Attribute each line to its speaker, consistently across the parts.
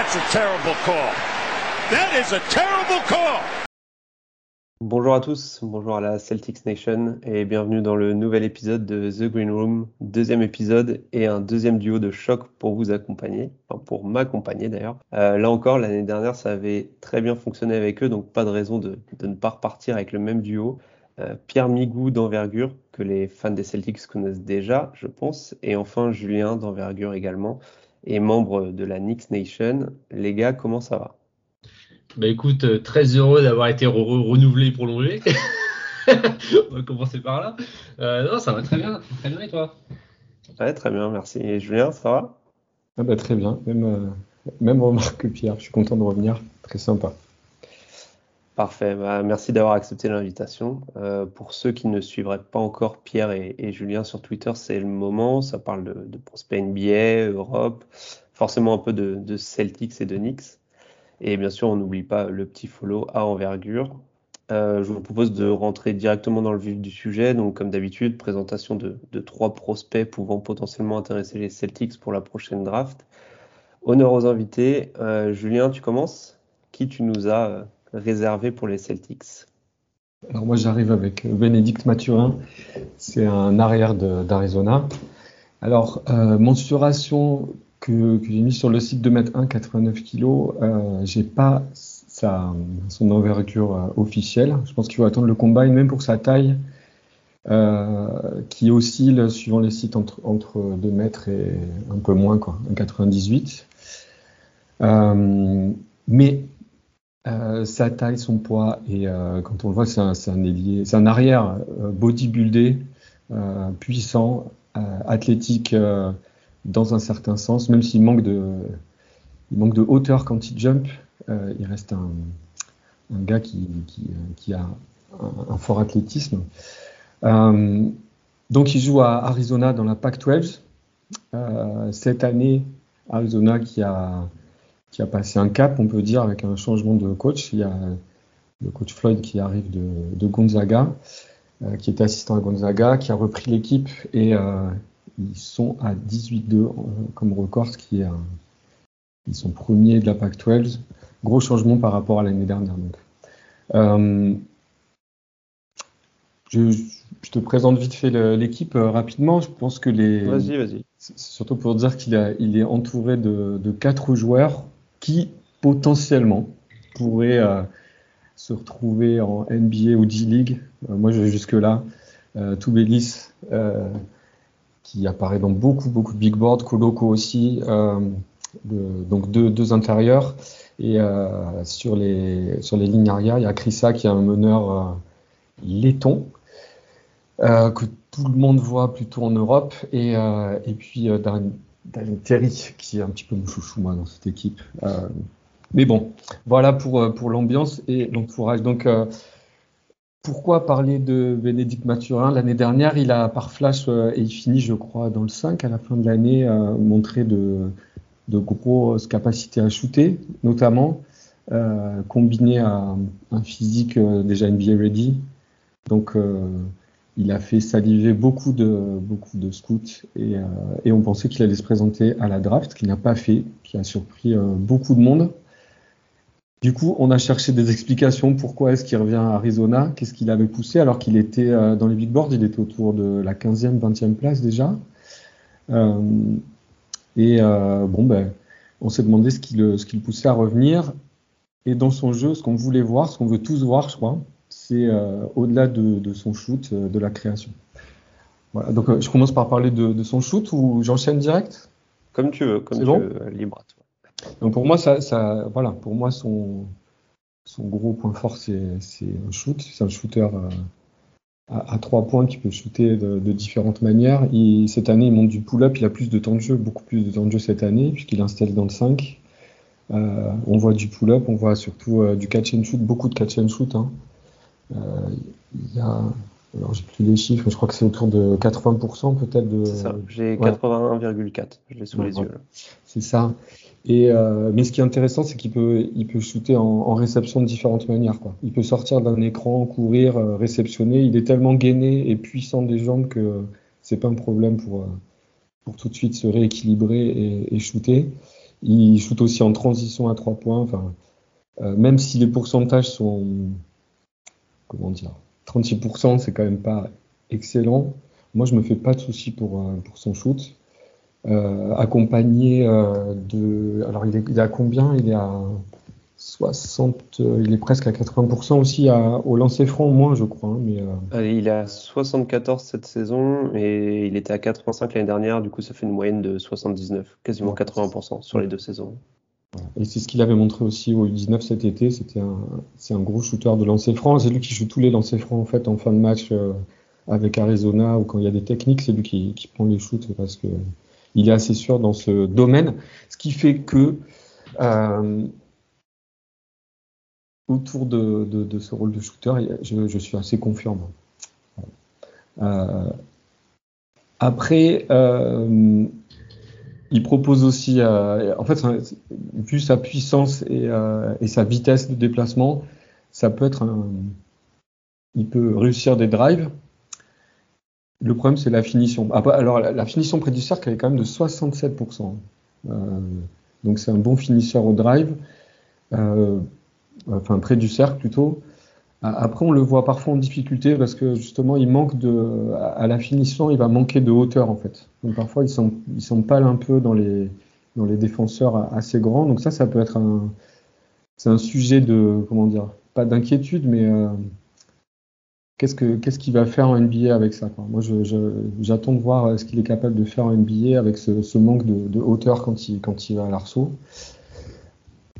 Speaker 1: That's a terrible call. That is a terrible call.
Speaker 2: Bonjour à tous, bonjour à la Celtics Nation et bienvenue dans le nouvel épisode de The Green Room, deuxième épisode et un deuxième duo de choc pour vous accompagner, enfin pour m'accompagner d'ailleurs. Euh, là encore, l'année dernière, ça avait très bien fonctionné avec eux, donc pas de raison de, ne pas repartir avec le même duo. Euh, Pierre Migou d'envergure, que les fans des Celtics connaissent déjà, je pense, et enfin Julien d'envergure également, et membre de la Knicks Nation. Les gars, comment ça va?
Speaker 3: Bah écoute, euh, très heureux d'avoir été re- re- renouvelé et prolongé. On va commencer par là. Euh, non, ça va très bien, très bien et toi?
Speaker 2: Ouais, très bien, merci. Et Julien, ça va?
Speaker 4: Ah bah, très bien, même, euh, même remarque que Pierre, je suis content de revenir, très sympa.
Speaker 2: Parfait, bah, merci d'avoir accepté l'invitation. Euh, pour ceux qui ne suivraient pas encore Pierre et, Julien sur Twitter, c'est le moment. Ça parle de, prospects NBA, Europe, forcément un peu de, Celtics et de Knicks. Et bien sûr, on n'oublie pas le petit follow à envergure. Euh, je vous propose de rentrer directement dans le vif du sujet. Donc, comme d'habitude, présentation de, trois prospects pouvant potentiellement intéresser les Celtics pour la prochaine draft. Honneur aux invités. Euh, Julien, tu commences? Qui tu nous as réservé pour les Celtics?
Speaker 4: Alors moi j'arrive avec Bénédicte Mathurin, c'est un arrière d'Arizona. Alors, euh, mensuration que, j'ai mis sur le site de mètre 1, 89 kg, euh, j'ai pas sa, son envergure euh, officielle. Je pense qu'il faut attendre le combine, même pour sa taille, euh, qui oscille suivant les sites entre, entre 2 mètres et un peu moins, quoi, un 98. Euh, mais euh, sa taille, son poids, et euh, quand on le voit, c'est un, arrière euh, bodybuildé, euh, puissant, athlétique dans un certain sens, même s'il manque de, hauteur quand il jump, il reste un, gars qui, a un, un fort athlétisme. Donc il joue à Arizona dans la Pac-12. Euh, cette année, Arizona qui a qui a passé un cap, on peut dire, avec un changement de coach. Il y a le coach Floyd qui arrive de, de Gonzaga, euh, qui était assistant à Gonzaga, qui a repris l'équipe et euh, ils sont à 18-2 euh, comme record, ce qui est un- ils sont premiers de la Pac-12. Gros changement par rapport à l'année dernière. Donc. Euh, je, je te présente vite fait l'équipe euh, rapidement. Je pense que les,
Speaker 2: Vas-y, vas-y.
Speaker 4: c'est surtout pour dire qu'il il est entouré de, de quatre joueurs qui potentiellement pourraient euh, se retrouver en NBA ou G-League. Euh, moi, je vais jusque-là. Euh, Toubelis, euh, qui apparaît dans beaucoup, beaucoup de big boards. Koloko aussi. euh, donc deux, deux intérieurs. Et sur, les, sur les lignes arrière, il y a Krissa qui est un meneur laiton que tout le monde voit plutôt en Europe. Et, et puis Darren Terry, qui est un petit peu mon chouchou moi dans cette équipe. Euh, mais bon, voilà pour, euh, pour l'ambiance et l'entourage. Donc, euh, pourquoi parler de Bénédicte Mathurin L'année dernière, il a par flash, et il finit, je crois, dans le 5 à la fin de l'année, montré de, de grosses capacités à shooter, notamment, combiné à un physique déjà NBA ready. Donc, il a fait saliver beaucoup de, scouts et, euh, et on pensait qu'il allait se présenter à la draft, qu'il n'a pas fait, qui a surpris euh, beaucoup de monde. Du coup, on a cherché des explications pourquoi est-ce qu'il revient à Arizona, qu'est-ce qu'il avait poussé alors qu'il était euh, dans les big boards, il était autour de la 15e, 20e place déjà. Et bon, ben, on s'est demandé ce qui le, ce qui le poussait à revenir. Et dans son jeu, ce qu'on voulait voir, ce qu'on veut tous voir, je crois, c'est euh, au-delà de, de son shoot, euh, de la création. Voilà, donc euh, je commence par parler de, de son shoot ou j'enchaîne direct?
Speaker 2: Comme tu veux, comme tu
Speaker 4: bon?
Speaker 2: veux, libre à toi.
Speaker 4: Donc pour moi, ça, ça, voilà, pour moi son, son gros point fort, c'est un shoot. C'est un shooter à, à trois points qui peut shooter de, de différentes manières. Il- cette année, il monte du pull-up, il a plus de temps de jeu, beaucoup plus de temps de jeu cette année, puisqu'il installe dans le 5. Euh, on voit du pull-up, on voit surtout euh, du catch and shoot, beaucoup de catch and shoot. hein. Euh, il y a, alors j'ai plus les chiffres, mais je crois que c'est autour de 80% peut-être de.
Speaker 2: C'est ça. J'ai
Speaker 4: ouais.
Speaker 2: 81,4. Je l'ai sous
Speaker 4: Ouais,
Speaker 2: les
Speaker 4: ouais.
Speaker 2: yeux.
Speaker 4: C'est ça. Et euh, mais ce qui est intéressant, c'est qu'il peut, il peut shooter en, en réception de différentes manières. Quoi. Il peut sortir d'un écran, courir, euh, réceptionner. Il est tellement gainé et puissant des jambes que c'est pas un problème pour, euh, pour tout de suite se rééquilibrer et, et shooter. Il shoot aussi en transition à trois points. Enfin, euh, même si les pourcentages sont, comment dire, 36%, c'est quand même pas excellent. Moi, je me fais pas de soucis pour, pour son shoot. Euh, accompagné euh, de. Alors, il est, il est à combien? Il est à 60. euh, il est presque à 80% aussi à, au lancer franc, au moins, je crois. hein, mais, euh,
Speaker 2: Allez, il est à 74 cette saison et il était à 85 l'année dernière. Du coup, ça fait une moyenne de 79, quasiment 80% sur les deux saisons.
Speaker 4: Et c'est ce qu'il avait montré aussi au U19 cet été. C'était un, c'est un gros shooter de lancer franc. C'est lui qui joue tous les lancers francs en fait en fin de match euh, avec Arizona ou quand il y a des techniques, c'est lui qui, prend les shoots parce que il est assez sûr dans ce domaine. Ce qui fait que euh, autour de, ce rôle de shooter, je, suis assez confiant. Euh, après, il propose aussi, euh, en fait, vu sa puissance et, euh, et sa vitesse de déplacement, ça peut être un, il peut réussir des drives. Le problème, c'est la finition. Ah, bah, Alors, la, la finition près du cercle, elle est quand même de 67%. Euh, donc, c'est un bon finisseur au drive, euh, enfin près du cercle plutôt. Après, on le voit parfois en difficulté parce que justement, il manque de, à la finition, il va manquer de hauteur en fait. Donc parfois, il s'empale un peu dans les, dans les défenseurs assez grands. Donc ça, ça peut être un, c'est un sujet de, comment dire, pas d'inquiétude, mais euh, qu'est-ce que, qu'est-ce qu'il va faire en NBA avec ça. Moi, j'attends de voir euh, ce qu'il est capable de faire en NBA avec ce, manque de, de hauteur quand il, quand il va à l'arceau.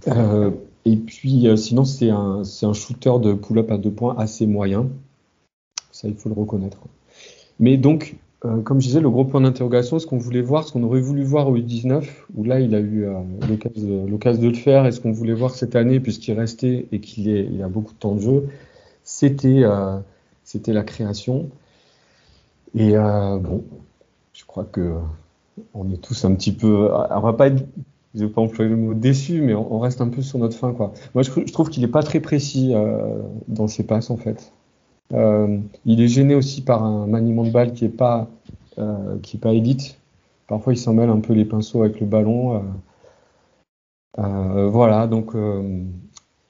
Speaker 4: Euh, et puis, euh, sinon, c'est un, shooter de pull-up à deux points assez moyen. Ça, il faut le reconnaître. Mais donc, euh, comme je disais, le gros point d'interrogation, ce qu'on voulait voir, ce qu'on aurait voulu voir au U19, où là, il a eu euh, l'occasion de, le faire, et ce qu'on voulait voir cette année, puisqu'il restait et qu'il il a beaucoup de temps de jeu, c'était, la création. Et bon, je crois que on est tous un petit peu, on va pas être je vais pas employer le mot déçu, mais on, reste un peu sur notre fin, quoi. Moi, je, trouve qu'il est pas très précis euh, dans ses passes, en fait. Euh, il est gêné aussi par un maniement de balle qui est pas, euh, qui est pas élite. Parfois, il s'en mêle un peu les pinceaux avec le ballon. euh. Euh, voilà, donc euh,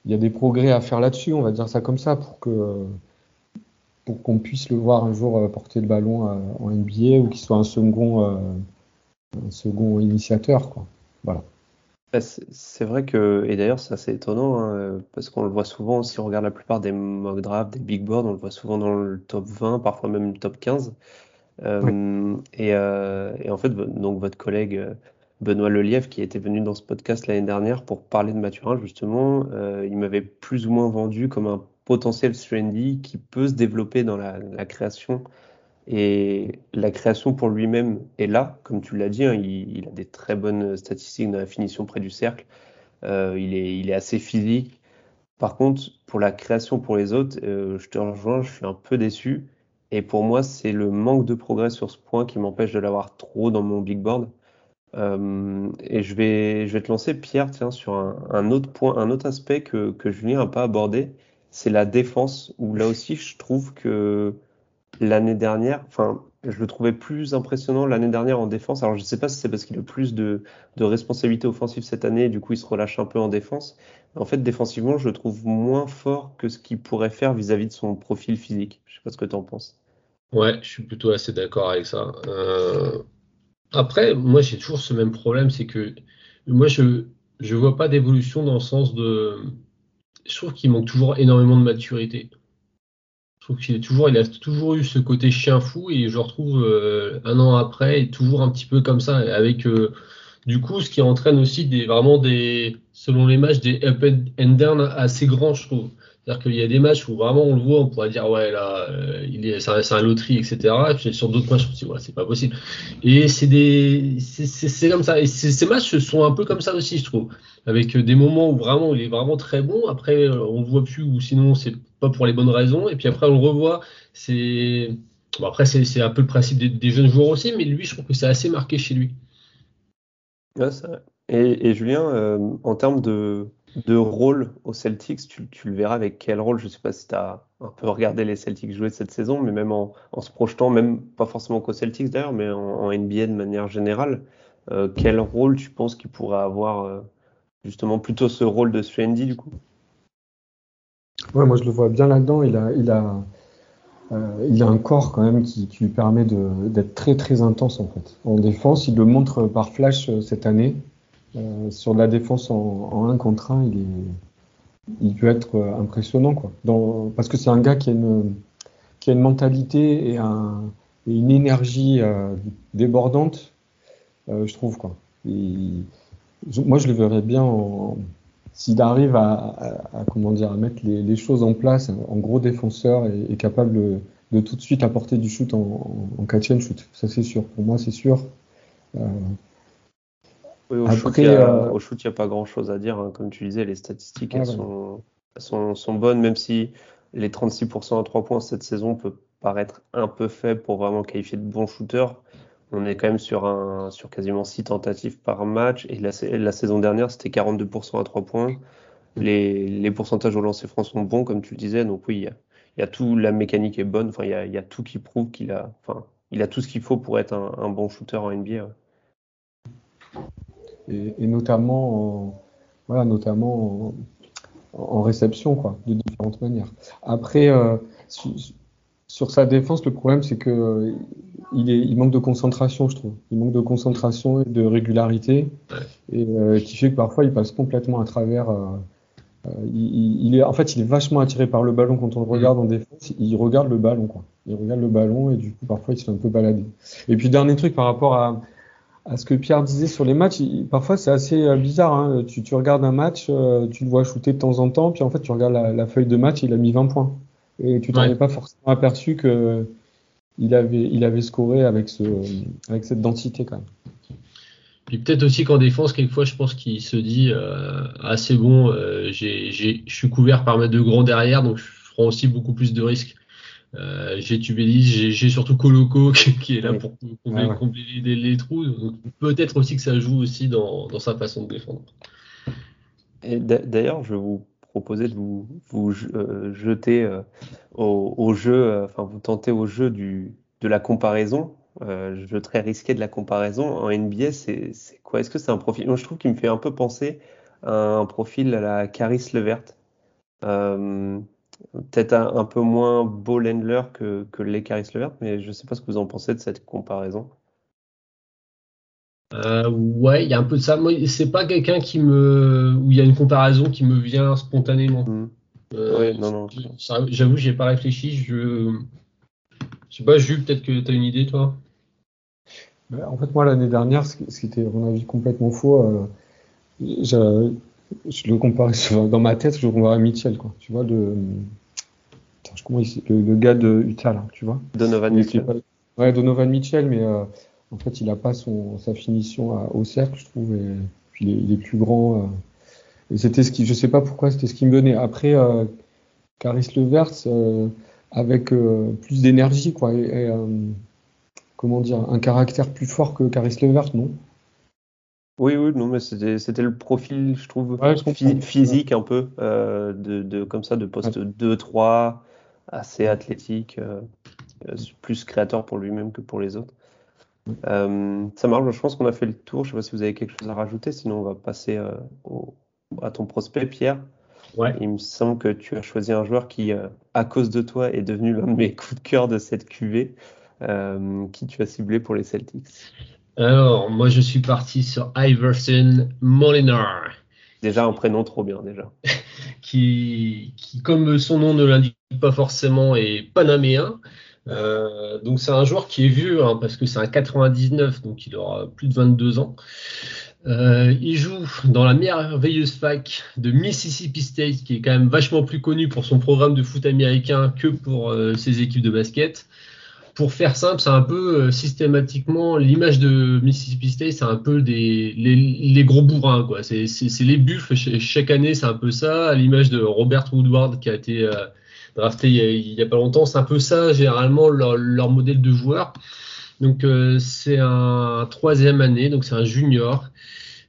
Speaker 4: il y a des progrès à faire là-dessus, on va dire ça comme ça, pour que pour qu'on puisse le voir un jour porter le ballon en NBA ou qu'il soit un second, un second initiateur, quoi. Voilà.
Speaker 2: Bah, C'est vrai que, et d'ailleurs c'est assez étonnant, hein, euh, parce qu'on le voit souvent, si on regarde la plupart des mock drafts, des big boards, on le voit souvent dans le top 20, parfois même le top 15. Euh, et, euh, et en fait, donc votre collègue Benoît Lelièvre, qui était venu dans ce podcast l'année dernière pour parler de Mathurin, justement, euh, il m'avait plus ou moins vendu comme un potentiel trendy qui peut se développer dans la, la création. Et la création pour lui-même est là, comme tu l'as dit, hein, il, a des très bonnes statistiques dans la finition près du cercle. Euh, il est, assez physique. Par contre, pour la création pour les autres, euh, je te rejoins, je suis un peu déçu. Et pour moi, c'est le manque de progrès sur ce point qui m'empêche de l'avoir trop dans mon big board. Euh, et je vais, te lancer, Pierre, tiens, sur un, autre point, un autre aspect que Julien n'a pas abordé, c'est la défense, où là aussi, je trouve que l'année dernière, enfin, je le trouvais plus impressionnant l'année dernière en défense. Alors, je ne sais pas si c'est parce qu'il a plus de, de responsabilités offensives cette année, et du coup, il se relâche un peu en défense. En fait, défensivement, je le trouve moins fort que ce qu'il pourrait faire vis-à-vis de son profil physique. Je sais pas ce que tu en penses.
Speaker 3: Ouais, je suis plutôt assez d'accord avec ça. Euh, Après, moi, j'ai toujours ce même problème, c'est que moi, je je vois pas d'évolution dans le sens de. Je trouve qu'il manque toujours énormément de maturité. Je trouve qu'il est toujours, il a toujours eu ce côté chien fou et je retrouve euh, un an après, toujours un petit peu comme ça, avec euh, du coup, ce qui entraîne aussi des vraiment des, selon les matchs, des up and down assez grands, je trouve. C'est-à-dire qu'il y a des matchs où vraiment on le voit, on pourrait dire ouais là, euh, il est, c'est un, loterie, etc. Et puis sur d'autres matchs, on se dit ouais, c'est pas possible. Et c'est des, c'est comme ça. Et ces matchs sont un peu comme ça aussi, je trouve, avec euh, des moments où vraiment il est vraiment très bon. Après, euh, on le voit plus ou sinon c'est pas pour les bonnes raisons. Et puis après, on le revoit. C'est bon, après c'est un peu le principe des, jeunes joueurs aussi, mais lui, je trouve que c'est assez marqué chez lui.
Speaker 2: Et, et Julien, en termes de, de rôle aux Celtics, tu, le verras avec quel rôle? Je sais pas si tu as un peu regardé les Celtics jouer cette saison, mais même en, se projetant, même pas forcément qu'aux Celtics d'ailleurs, mais en, NBA de manière générale, quel rôle tu penses qu'il pourrait avoir justement plutôt ce rôle de Strandy du coup?
Speaker 4: Ouais, moi je le vois bien là-dedans. Il a, il a, euh, il a un corps quand même qui, qui lui permet d'être très très intense en fait. En défense, il le montre par flash euh, cette année. Euh, sur la défense en, en 1 contre 1, il, peut être euh, impressionnant quoi. Parce que c'est un gars qui a une, mentalité et, un, et une énergie euh, débordante, je trouve quoi. Moi je le verrais bien en, s'il arrive à, mettre les, choses en place, en gros défenseur et, capable de, tout de suite apporter du shoot en, en, shoot, ça c'est sûr. Pour moi, c'est sûr.
Speaker 2: Oui, au, Après, shoot, il euh, n'y a, a, pas grand chose à dire. Hein. Comme tu disais, les statistiques, elles, ah, sont, elles sont, sont, bonnes, même si les 36% à 3 points cette saison peut paraître un peu faible pour vraiment qualifier de bon shooter. On est quand même sur, un, sur quasiment 6 tentatives par match. Et la, la saison dernière, c'était 42% à 3 points. Les, les, pourcentages au lancer franc sont bons, comme tu le disais. Donc oui, il y a, il y a tout, la mécanique est bonne. Enfin, il y a, il y a tout qui prouve qu'il a, enfin, il a tout ce qu'il faut pour être un, un, bon shooter en NBA.
Speaker 4: Ouais. Et, et, notamment, en, voilà, notamment en, en, réception, quoi, de différentes manières. Après, euh, sur sa défense, le problème, c'est que il, est, il, manque de concentration, je trouve. Il manque de concentration et de régularité, et euh, qui fait que parfois il passe complètement à travers. Euh, euh, il, il, est, en fait, il est vachement attiré par le ballon quand on le mmh. regarde en défense. Il regarde le ballon, quoi. Il regarde le ballon et du coup, parfois, il se fait un peu balader. Et puis, dernier truc par rapport à, à ce que Pierre disait sur les matchs, il, parfois c'est assez euh, bizarre. Hein. Tu, tu, regardes un match, euh, tu le vois shooter de temps en temps, puis en fait, tu regardes la, la feuille de match, il a mis 20 points et tu t'en ouais. es pas forcément aperçu que il avait, il avait scoré avec, ce, avec cette densité quand même.
Speaker 3: Puis peut-être aussi qu'en défense, quelquefois, je pense qu'il se dit euh, ah c'est bon, euh, je suis couvert par mes deux grands derrière, donc je prends aussi beaucoup plus de risques. Euh, j'ai Tubélis, j'ai surtout Coloco qui, qui, est là pour combler, ah ouais. combler les, les, trous. Peut-être aussi que ça joue aussi dans, dans sa façon de défendre.
Speaker 2: Et d'ailleurs, je vous proposer de vous, vous euh, jeter euh, au, au, jeu, euh, enfin vous tenter au jeu du, de la comparaison, euh, jeu très risqué de la comparaison. En NBA, c'est quoi? Est-ce que c'est un profil? Moi, je trouve qu'il me fait un peu penser à un profil à la Caris Levert. Euh, Peut-être un, un, peu moins ball handler que, que les Caris Levert, mais je ne sais pas ce que vous en pensez de cette comparaison.
Speaker 3: Euh, ouais, il y a un peu de ça. Moi, c'est pas quelqu'un qui me, où il y a une comparaison qui me vient spontanément. Mmh.
Speaker 2: Euh, ouais, non, non.
Speaker 3: J'avoue, j'ai pas réfléchi. Je, je sais pas, Jules, peut-être que tu as une idée, toi?
Speaker 4: Bah, en fait, moi, l'année dernière, ce qui était, à mon avis, complètement faux, euh, je, le comparais dans ma tête, je le comparais à Mitchell, quoi. Tu vois, le, gars de Utah, là, tu vois.
Speaker 2: Donovan Mitchell.
Speaker 4: Ouais, Donovan Mitchell, mais euh, en fait, il n'a pas son, sa finition à, au cercle, je trouve. Et puis il est, il est plus grand. Euh, et c'était ce qui, je sais pas pourquoi, c'était ce qui me venait. Après, euh, Caris Levert, euh, avec euh, plus d'énergie, quoi. Et, et comment dire, un caractère plus fort que Caris Levert, non
Speaker 2: oui, oui, non, mais c'était le profil, je trouve, ouais, je physique un peu, euh, de, de, comme ça, de poste ouais. 2-3, assez athlétique, euh, plus créateur pour lui-même que pour les autres. Euh, ça marche, je pense qu'on a fait le tour. Je ne sais pas si vous avez quelque chose à rajouter, sinon on va passer euh, au, à ton prospect, Pierre.
Speaker 3: Ouais.
Speaker 2: Il me semble que tu as choisi un joueur qui, euh, à cause de toi, est devenu l'un de mes coups de cœur de cette QV, euh, qui tu as ciblé pour les Celtics.
Speaker 3: Alors, moi je suis parti sur Iverson Molinar.
Speaker 2: Déjà un prénom trop bien, déjà.
Speaker 3: qui, qui, comme son nom ne l'indique pas forcément, est panaméen. Euh, donc c'est un joueur qui est vieux hein, parce que c'est un 99, donc il aura plus de 22 ans. Euh, il joue dans la merveilleuse fac de Mississippi State, qui est quand même vachement plus connu pour son programme de foot américain que pour euh, ses équipes de basket. Pour faire simple, c'est un peu euh, systématiquement l'image de Mississippi State, c'est un peu des les, les gros bourrins quoi. C'est les buffles chaque année, c'est un peu ça, à l'image de Robert Woodward qui a été euh, drafté il y, a, a, pas longtemps. C'est un peu ça, généralement, leur, leur modèle de joueur. Donc, euh, c'est un troisième année, donc c'est un junior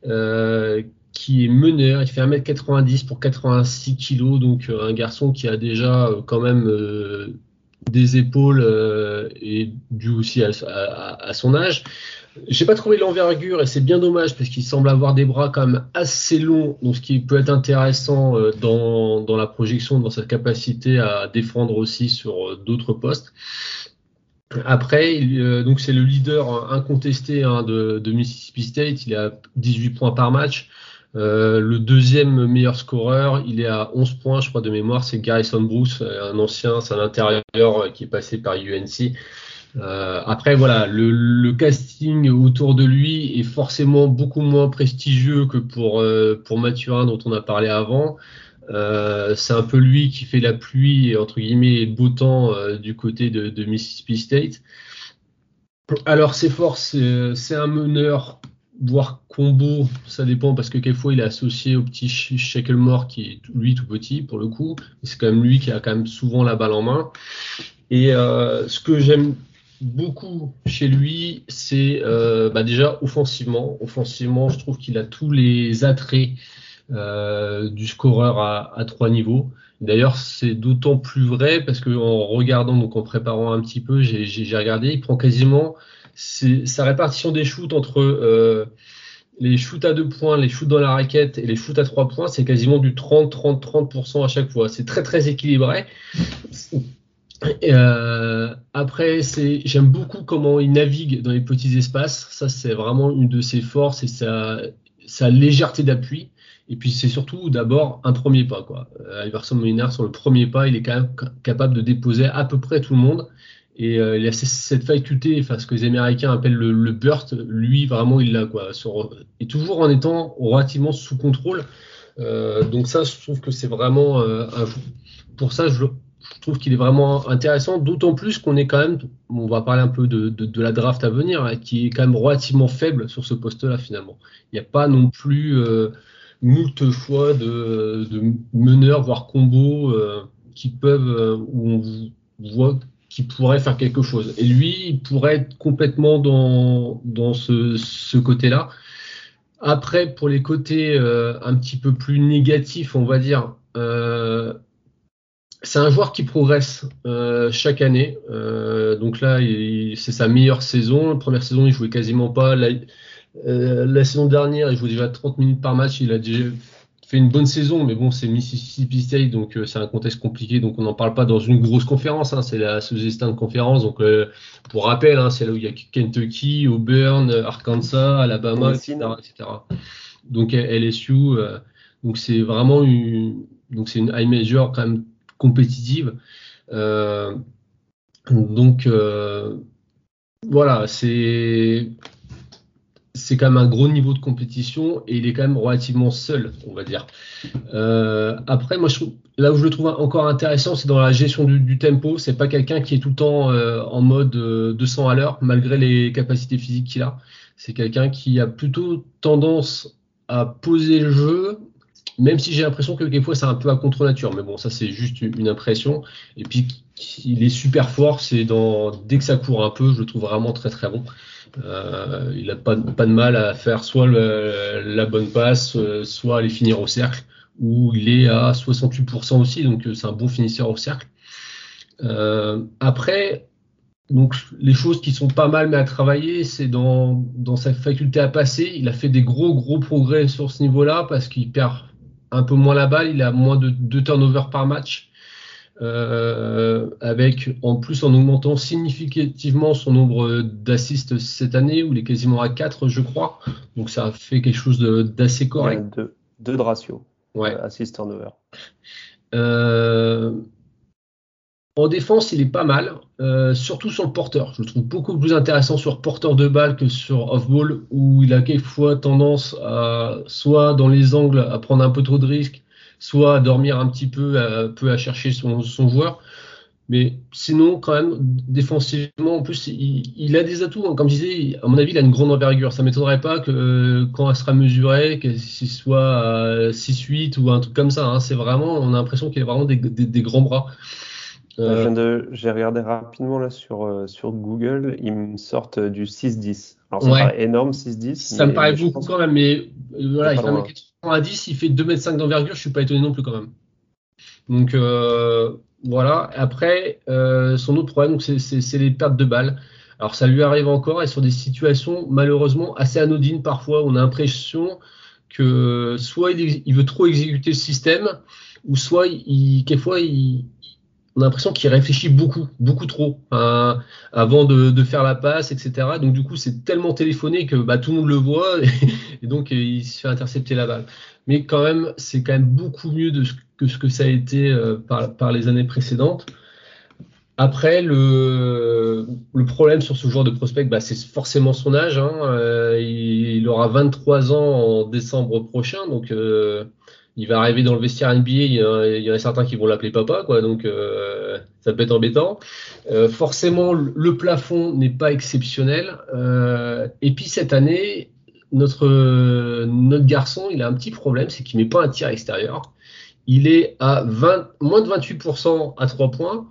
Speaker 3: euh, qui est meneur. Il fait 1m90 pour 86 kg, donc euh, un garçon qui a déjà euh, quand même des épaules et dû aussi à, son âge. J'ai pas trouvé l'envergure et c'est bien dommage parce qu'il semble avoir des bras quand même assez longs, donc ce qui peut être intéressant dans, dans la projection, dans sa capacité à défendre aussi sur d'autres postes. Après, donc c'est le leader incontesté hein, de, de, Mississippi State. Il a 18 points par match. Euh, le deuxième meilleur scoreur, il est à 11 points, je crois, de mémoire, c'est Garrison Bruce, un ancien, c'est un intérieur euh, qui est passé par UNC. Euh, après, voilà, le, casting autour de lui est forcément beaucoup moins prestigieux que pour, euh, pour Mathurin, dont on a parlé avant. Euh, c'est un peu lui qui fait la pluie, entre guillemets, et le beau temps euh, du côté de, de, Mississippi State. Alors, ses forces, c'est un meneur voire combo, ça dépend parce que quelquefois il est associé au petit Shacklemore qui est lui tout petit pour le coup. C'est quand même lui qui a quand même souvent la balle en main. Et euh, ce que j'aime beaucoup chez lui, c'est euh, bah déjà offensivement. Offensivement, je trouve qu'il a tous les attraits euh, du scoreur à, trois niveaux. D'ailleurs, c'est d'autant plus vrai parce que en regardant, donc en préparant un petit peu, j'ai regardé, il prend quasiment sa répartition des shoots entre euh, les shoots à deux points, les shoots dans la raquette et les shoots à trois points, c'est quasiment du 30, 30, 30% à chaque fois. C'est très, très équilibré. Euh, après, j'aime beaucoup comment il navigue dans les petits espaces. Ça, c'est vraiment une de ses forces et sa, légèreté d'appui. Et puis, c'est surtout d'abord un premier pas. Quoi. Euh, Iverson sur le premier pas, il est quand même capable de déposer à peu près tout le monde. Et euh, il a cette faculté, enfin ce que les Américains appellent le, le burst, lui vraiment il l'a quoi, et toujours en étant relativement sous contrôle. Euh, donc ça, je trouve que c'est vraiment euh, pour ça, je, trouve qu'il est vraiment intéressant, d'autant plus qu'on est quand même, on va parler un peu de, de, de la draft à venir, hein, qui est quand même relativement faible sur ce poste-là finalement. Il n'y a pas non plus euh, moult choix de, de meneurs, voire combos euh, qui peuvent, euh, où on voit qui pourrait faire quelque chose. Et lui, il pourrait être complètement dans, ce, côté-là. Après, pour les côtés euh, un petit peu plus négatifs, on va dire, euh, c'est un joueur qui progresse euh, chaque année. Donc là, c'est sa meilleure saison. La première saison, il jouait quasiment pas. La, la saison dernière, il jouait déjà 30 minutes par match. Il a déjà fait une bonne saison, mais bon, c'est Mississippi State, donc euh, c'est un contexte compliqué, donc on n'en parle pas dans une grosse conférence. Hein, c'est la sous-estime conférence, donc euh, pour rappel, hein, c'est là où il y a Kentucky, Auburn, Arkansas, Alabama, etc., etc. Donc LSU, euh, donc c'est vraiment une, donc c'est une high major quand même compétitive. Euh, donc voilà, c'est c'est quand même un gros niveau de compétition et il est quand même relativement seul, on va dire. Euh, après, moi, là où je le trouve encore intéressant, c'est dans la gestion du, du tempo. C'est pas quelqu'un qui est tout le temps euh, en mode 200 euh, à l'heure, malgré les capacités physiques qu'il a. C'est quelqu'un qui a plutôt tendance à poser le jeu, même si j'ai l'impression que quelquefois c'est un peu à contre-nature. Mais bon, ça c'est juste une impression. Et puis, il est super fort. C'est dès que ça court un peu, je le trouve vraiment très très bon. Euh, il n'a pas, de mal à faire soit la bonne passe, euh, soit aller finir au cercle, où il est à 68% aussi, donc euh, c'est un bon finisseur au cercle. Après, donc les choses qui sont pas mal mais à travailler, c'est dans, dans sa faculté à passer. Il a fait des gros gros progrès sur ce niveau-là parce qu'il perd un peu moins la balle, il a moins de deux turnovers par match. Euh, avec en plus en augmentant significativement son nombre d'assists cette année, où il est quasiment à 4, je crois. Donc ça fait quelque chose d'assez correct.
Speaker 2: Deux, deux de ratio.
Speaker 3: Ouais.
Speaker 2: Euh, assist turnover.
Speaker 3: Euh, en défense, il est pas mal, euh, surtout sur le porteur. Je le trouve beaucoup plus intéressant sur porteur de balle que sur off-ball, où il a quelquefois tendance à, soit dans les angles, à prendre un peu trop de risques, soit à dormir un petit peu, à, peu à chercher son, son, joueur. Mais sinon, quand même, défensivement, en plus, il, il a des atouts. Hein. Comme je disais, à mon avis, il a une grande envergure. Ça m'étonnerait pas que euh, quand elle sera mesurée, que ce soit à 6-8 ou un truc comme ça. Hein. C'est vraiment, on a l'impression qu'il a vraiment des, des, des, grands bras.
Speaker 2: Euh... J'ai regardé rapidement là sur, euh, sur Google, ils me sortent du 6-10. Alors ça ouais. paraît énorme 6-10.
Speaker 3: Ça me paraît beaucoup quand même, mais euh, voilà, il fait 1m90, il fait 2m5 d'envergure, je suis pas étonné non plus quand même. Donc euh, Voilà. Après, euh, son autre problème, c'est les pertes de balles. Alors ça lui arrive encore et sur des situations malheureusement assez anodines parfois. On a l'impression que soit il, veut trop exécuter le système, ou soit il, quelquefois il, on a l'impression qu'il réfléchit beaucoup, beaucoup trop avant de, faire la passe, etc. Donc du coup, c'est tellement téléphoné que bah, tout le monde le voit et, donc il se fait intercepter la balle. Mais quand même, c'est quand même beaucoup mieux de ce, que ce que ça a été euh, par, les années précédentes. Après, le, problème sur ce joueur de prospect, bah, c'est forcément son âge. Hein. Euh, il, aura 23 ans en décembre prochain, donc euh, il va arriver dans le vestiaire NBA, il y, en a, certains qui vont l'appeler papa, quoi, donc euh, ça peut être embêtant. Euh, forcément, le plafond n'est pas exceptionnel. Euh, et puis cette année, notre, notre garçon, il a un petit problème, c'est qu'il met pas un tir extérieur. Il est à 20, moins de 28% à 3 points,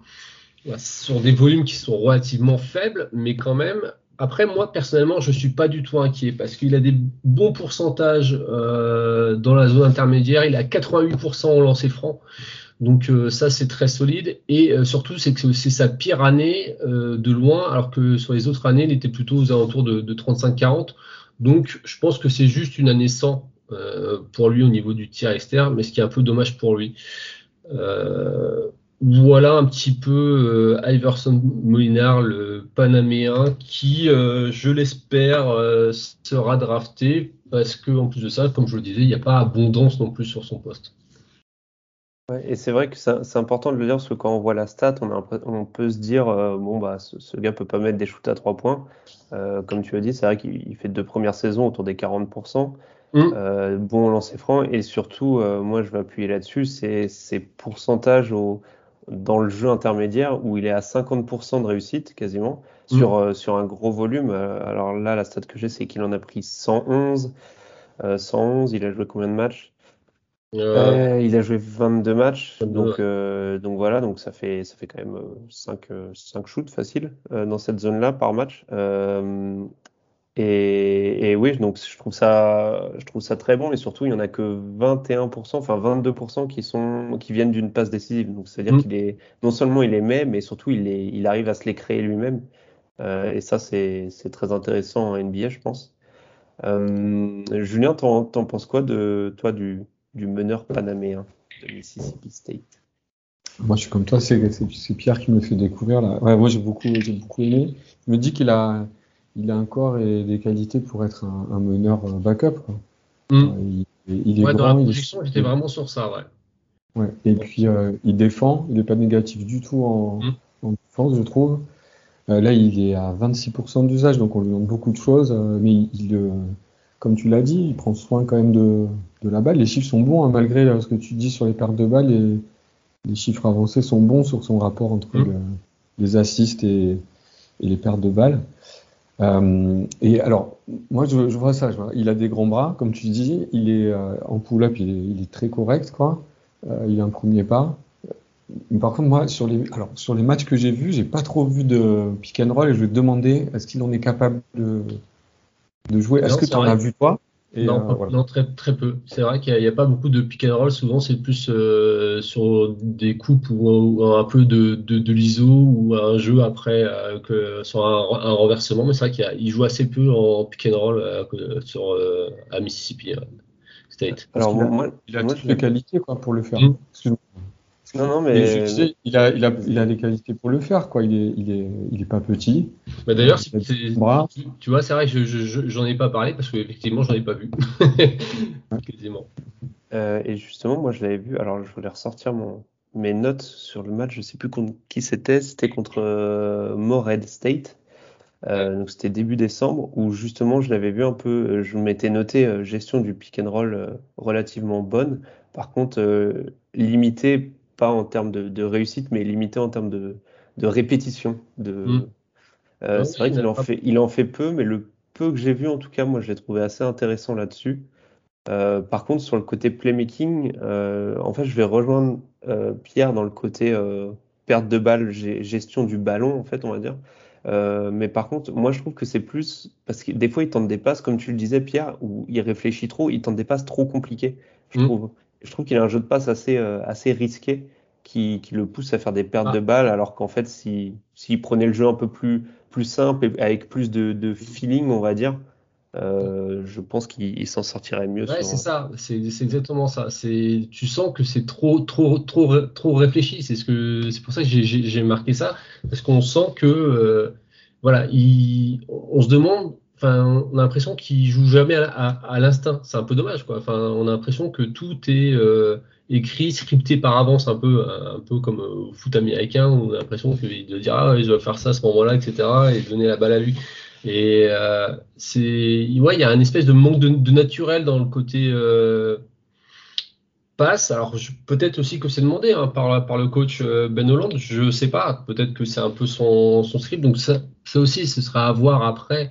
Speaker 3: sur des volumes qui sont relativement faibles, mais quand même, après, moi, personnellement, je ne suis pas du tout inquiet parce qu'il a des bons pourcentages euh, dans la zone intermédiaire. Il a 88% en lancer franc. Donc euh, ça, c'est très solide. Et euh, surtout, c'est que c'est sa pire année de loin, alors que sur les autres années, il était plutôt aux alentours de, de 35-40. Donc je pense que c'est juste une année sans pour lui au niveau du tir externe, mais ce qui est un peu dommage pour lui. Voilà un petit peu euh, Iverson Molinar, le Panaméen, qui, euh, je l'espère, euh, sera drafté parce que en plus de ça, comme je le disais, il n'y a pas abondance non plus sur son poste.
Speaker 2: et c'est vrai que c'est important de le dire parce que quand on voit la stat, on, peut se dire bon bah ce, ce, gars peut pas mettre des shoots à trois points. comme tu as dit, c'est vrai qu'il fait deux premières saisons autour des 40%. Mmh. bon lancer franc et surtout, moi je vais appuyer là-dessus, c'est ses pourcentages au, dans le jeu intermédiaire où il est à 50% de réussite quasiment sur, mm. euh, sur un gros volume. Euh, alors là, la stat que j'ai, c'est qu'il en a pris 111. 111, euh, il a joué combien de matchs? Il a joué 22 matchs. Donc, donc voilà, donc ça fait, ça fait quand même 5, 5 shoots faciles dans cette zone-là par match. Et, oui, donc je trouve ça, je trouve ça très bon, mais surtout il y en a que 21%, enfin 22% qui sont, qui viennent d'une passe décisive. Donc c'est-à-dire mm. qu'il est, non seulement il les met, mais surtout il, est, il arrive à se les créer lui-même. Euh, et ça c'est, très intéressant en NBA, je pense. Euh, Julien, t'en, en penses quoi de toi du, du meneur panaméen de Mississippi State?
Speaker 4: Moi, je suis comme toi, c'est, Pierre qui me fait découvrir là. Ouais, moi j'ai beaucoup, j'ai beaucoup aimé. Je me dis qu'il a il a un corps et des qualités pour être un, meneur euh, backup.
Speaker 3: Hmm. Euh, il, est ouais, dans la projection, j'étais vraiment sur ça, ouais.
Speaker 4: ouais. Et puis, euh, il défend, il n'est pas négatif du tout en, hmm. défense, je trouve. là, il est à 26% d'usage, donc on lui demande beaucoup de choses, mais il, comme tu l'as dit, il prend soin quand même de, la balle. Les chiffres sont bons, hein, malgré ce que tu dis sur les pertes de balles, les chiffres avancés sont bons sur son rapport entre hmm. les assists et, et, les pertes de balles. Euh, et alors, moi, je, je vois ça. Je vois. Il a des grands bras, comme tu dis. Il est euh, en pull-up, il, il est, très correct, quoi. Euh, il a un premier pas. par contre, moi, sur les, alors, sur les matchs que j'ai vus, j'ai pas trop vu de pick and roll et je vais te demander, est-ce qu'il en est capable de, de jouer? Est-ce que tu en as vu toi?
Speaker 3: Non, euh, non, très, très peu. C'est vrai qu'il n'y a, pas beaucoup de pick and roll. Souvent, c'est plus euh, sur des coupes ou, un peu de, de, de, l'ISO ou un jeu après euh, que sur un, un renversement. Mais c'est vrai qu'il joue assez peu en pick and roll sur, à Mississippi State.
Speaker 4: Alors, moi, il a, toutes les qualités quoi, pour le faire. Mmh. Non, non, mais. il, a, il, a, il a les qualités pour le faire, quoi. Il est, il est, il est pas petit.
Speaker 3: Bah D'ailleurs, tu, tu vois, c'est vrai que je, j'en ai pas parlé parce qu'effectivement, j'en ai pas vu.
Speaker 2: euh, et justement, moi, je l'avais vu. Alors, je voulais ressortir mon, mes notes sur le match. Je sais plus contre qui c'était. C'était contre euh, Morehead State. Euh, donc c'était début décembre où justement je l'avais vu un peu, euh, je m'étais noté euh, gestion du pick and roll euh, relativement bonne. Par contre, limité pas en termes de, réussite, mais limité en termes de, répétition. De, mm. euh, c'est vrai qu'il en fait, il en fait peu, mais le peu que j'ai vu, en tout cas, moi, je l'ai trouvé assez intéressant là-dessus. Euh, par contre, sur le côté playmaking, euh, en fait, je vais rejoindre Pierre dans le côté perte de balle, gestion du ballon, en fait, on va dire. mais par contre, moi, je trouve que c'est plus parce que des fois, il tente des passes, comme tu le disais, Pierre, où il réfléchit trop, il tente des passes trop compliquées, je mm. trouve je trouve qu'il a un jeu de passe assez, euh, assez risqué qui, qui le pousse à faire des pertes de balles, alors qu'en fait, s'il si, prenait le jeu un peu plus, plus simple et avec plus de, de feeling, on va dire, euh, je pense qu'il s'en sortirait mieux.
Speaker 3: Ouais, c'est ça, c'est exactement ça. C'est, tu sens que c'est trop, trop, trop, trop réfléchi. C'est ce que, c'est pour ça que j'ai marqué ça, parce qu'on sent que, euh, voilà, il, on se demande, on a l'impression qu'il joue jamais à, l'instinct. C'est un peu dommage. Enfin, on a l'impression que tout est euh, écrit, scripté par avance, un peu, un peu comme au foot américain. On a l'impression qu'il doit dire, ah, je dois faire ça à ce moment-là, etc., et donner la balle à lui. Et euh, c'est, ouais, il y a un espèce de manque de, naturel dans le côté euh, passe. Alors peut-être aussi que c'est demandé hein, par, le coach euh, Ben Holland, je sais pas. Peut-être que c'est un peu son, script. Donc ça aussi, ce sera à voir après.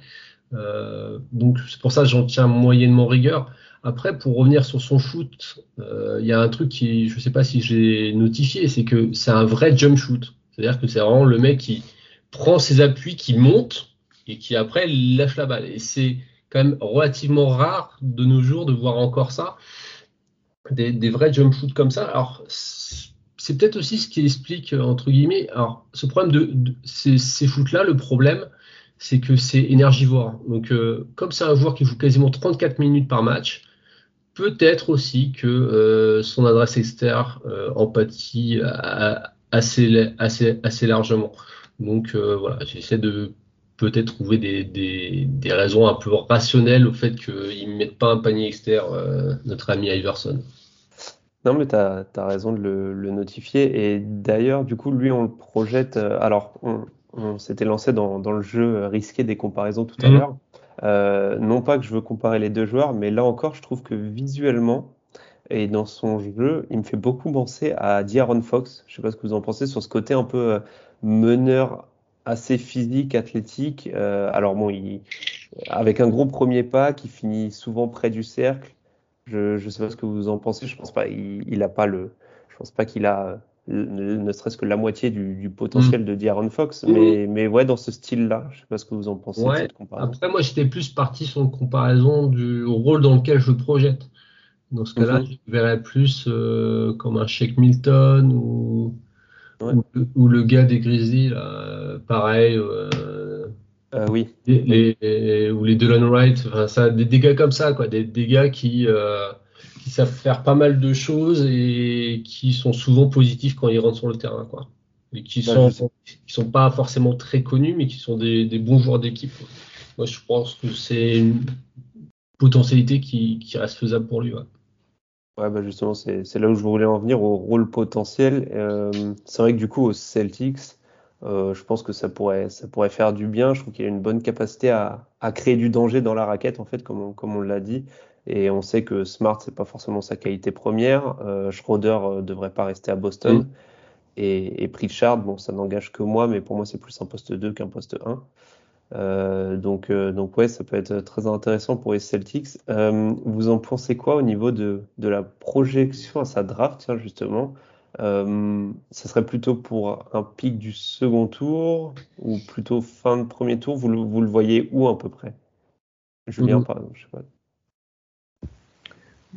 Speaker 3: Euh, donc c'est pour ça que j'en tiens moyennement rigueur. Après, pour revenir sur son shoot, euh, il y a un truc qui, je sais pas si j'ai notifié, c'est que c'est un vrai jump shoot. C'est-à-dire que c'est vraiment le mec qui prend ses appuis, qui monte et qui après lâche la balle. Et c'est quand même relativement rare de nos jours de voir encore ça, des, vrais jump shoots comme ça. Alors, c'est peut-être aussi ce qui explique, entre guillemets, alors ce problème de, ces, ces shoots-là, le problème, c'est que c'est énergivore. Donc, euh, comme c'est un joueur qui joue quasiment 34 minutes par match, peut-être aussi que euh, son adresse externe euh, empathie assez, largement. Donc voilà, j'essaie de peut-être trouver des, raisons un peu rationnelles au fait qu'ils ne mettent pas un panier externe, euh, notre ami Iverson.
Speaker 2: Non, mais tu as, raison de le, notifier. Et d'ailleurs, du coup, lui, on le projette. Euh, alors, on, s'était lancé dans, dans, le jeu risqué des comparaisons tout à mhm. l'heure. Euh, non pas que je veux comparer les deux joueurs, mais là encore, je trouve que visuellement et dans son jeu, il me fait beaucoup penser à D'Aaron Fox. Je sais pas ce que vous en pensez sur ce côté un peu meneur assez physique, athlétique. Euh, alors bon, il, avec un gros premier pas qui finit souvent près du cercle. Je ne sais pas ce que vous en pensez. Je pense pas. Il, a pas le. Je pense pas qu'il a ne, serait-ce que la moitié du, potentiel mm. de D'Aaron Fox. Mais, mais ouais, dans ce style-là, je sais pas ce que vous en pensez
Speaker 3: de cette comparaison. Après, moi, j'étais plus parti sur une comparaison du rôle dans lequel je projette. Dans ce cas-là, mm-hmm. je verrais plus euh, comme un Shake Milton ou ou, le gars des Grizzlies, pareil.
Speaker 2: Euh, euh, oui.
Speaker 3: ou les Dylan Wright, enfin, ça, des, des, gars comme ça, quoi, des, des gars qui, euh, qui savent faire pas mal de choses et qui sont souvent positifs quand ils rentrent sur le terrain, quoi. Et qui sont, qui sont pas forcément très connus, mais qui sont des, des bons joueurs d'équipe. Moi, je pense que c'est une potentialité qui, qui reste faisable pour lui. Ouais.
Speaker 2: Ouais, bah justement, c'est là où je voulais en venir, au rôle potentiel. Euh, c'est vrai que du coup, aux Celtics, euh, je pense que ça pourrait, ça pourrait faire du bien. Je trouve qu'il a une bonne capacité à, à, créer du danger dans la raquette, en fait, comme on, comme on l'a dit. Et on sait que Smart, c'est pas forcément sa qualité première. Euh, Schroeder euh, devrait pas rester à Boston. Mm. Et, et Pritchard, bon, ça n'engage que moi, mais pour moi, c'est plus un poste 2 qu'un poste 1. Euh, donc, euh, donc ouais, ça peut être très intéressant pour les Celtics. Euh, vous en pensez quoi au niveau de, de la projection à sa draft, tiens, justement? Ça serait plutôt pour un pic du second tour ou plutôt fin de premier tour? Vous le, vous le voyez où à peu près? Julien, mm par exemple, je sais pas.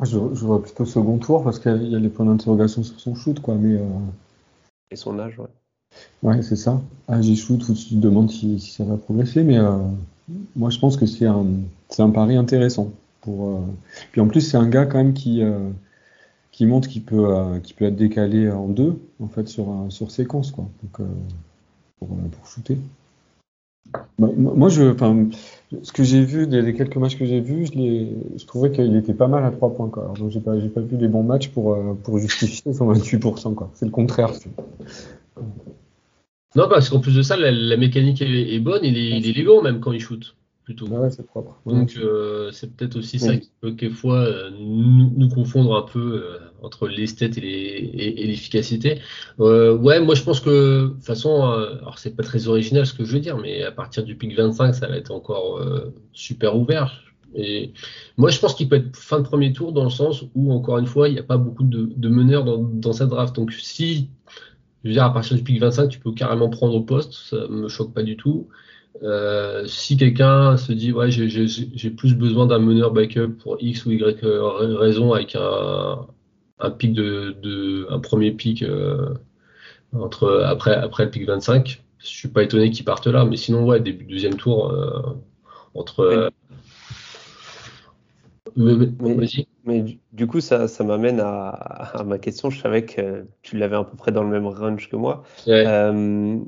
Speaker 4: Je, je, vois plutôt second tour parce qu'il y a les points d'interrogation sur son shoot, quoi. Mais,
Speaker 2: Et son âge, ouais.
Speaker 4: Ouais, c'est ça. Ah, j'ai shoot où tu te demandes si, ça va progresser, mais euh, moi je pense que c'est un, c'est un pari intéressant. Pour, euh, Puis en plus, c'est un gars quand même qui, euh, qui montre qu'il peut, qui peut être décalé en deux, en fait, sur, sur séquence, quoi. Donc, pour, pour shooter. Bah, moi, je, ce que j'ai vu, des, quelques matchs que j'ai vus, je, je trouvais qu'il était pas mal à 3 points. Quoi. donc, j'ai pas, j'ai pas vu les bons matchs pour, pour justifier son 28%. Quoi. C'est le contraire.
Speaker 3: Non, parce qu'en plus de ça, la, mécanique est, bonne, il est, il élégant même quand il shoot. Plutôt.
Speaker 4: ouais, c'est propre.
Speaker 3: Donc euh, c'est peut-être aussi ça qui peut quelquefois euh, nous, confondre un peu euh, entre l'esthète et l'efficacité. ouais, moi je pense que de toute façon, alors c'est pas très original ce que je veux dire, mais à partir du pic 25, ça va être encore super ouvert. Et moi je pense qu'il peut être fin de premier tour dans le sens où encore une fois, il n'y a pas beaucoup de, meneurs dans, dans cette draft. Donc si je veux dire, à partir du pic 25, tu peux carrément prendre au poste, ça me choque pas du tout. Euh, si quelqu'un se dit, ouais, j'ai plus besoin d'un meneur backup pour X ou Y raison avec un, un pic de, de un premier pic euh, entre, après, après le pic 25. Je suis pas étonné qu'ils partent là, mais sinon, ouais, début deuxième tour, entre.
Speaker 2: Mais, du, coup, ça, ça m'amène à, ma question. Je savais que tu l'avais à peu près dans le même range que moi. Euh,